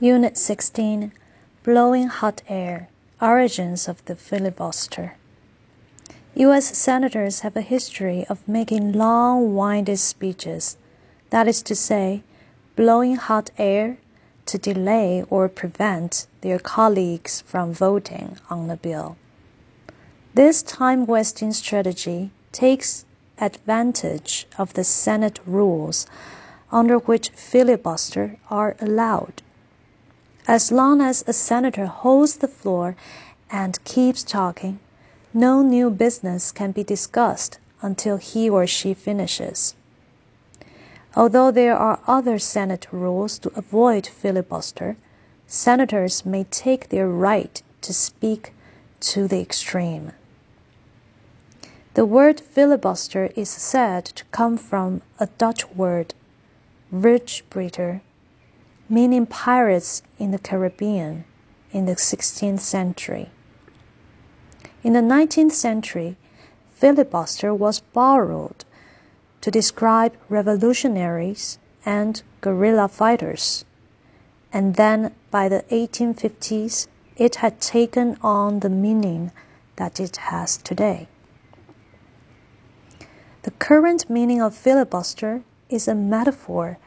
Unit 16 Blowing Hot Air Origins of the Filibuster. U.S. Senators have a history of making long winded speeches, that is to say, blowing hot air to delay or prevent their colleagues from voting on the bill. This time wasting strategy takes advantage of the Senate rules under which filibuster are allowed. As long as a senator holds the floor and keeps talking, no new business can be discussed until he or she finishes. Although there are other Senate rules to avoid filibuster, senators may take their right to speak to the extreme. The word filibuster is said to come from a Dutch word, "vrijbuiter," meaning pirates in the Caribbean in the 16th century. In the 19th century, filibuster was borrowed to describe revolutionaries and guerrilla fighters, and then by the 1850s, it had taken on the meaning that it has today. The current meaning of filibuster is a metaphor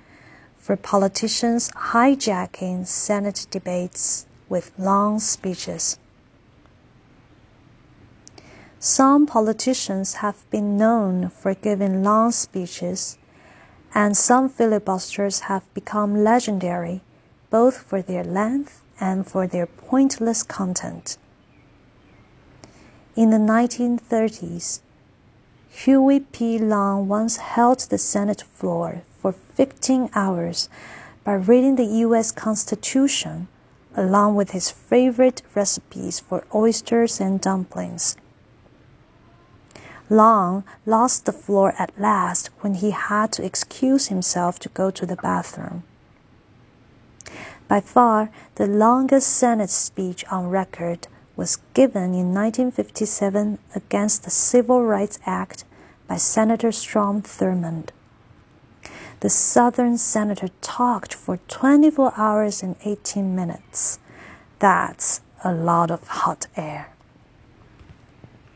for politicians hijacking Senate debates with long speeches. Some politicians have been known for giving long speeches, and some filibusters have become legendary both for their length and for their pointless content. In the 1930s, Huey P. Long once held the Senate floor for 15 hours by reading the U.S. Constitution along with his favorite recipes for oysters and dumplings. Long lost the floor at last when he had to excuse himself to go to the bathroom. By far, the longest Senate speech on record was given in 1957 against the Civil Rights Act by Senator Strom Thurmond the Southern senator talked for 24 hours and 18 minutes. That's a lot of hot air.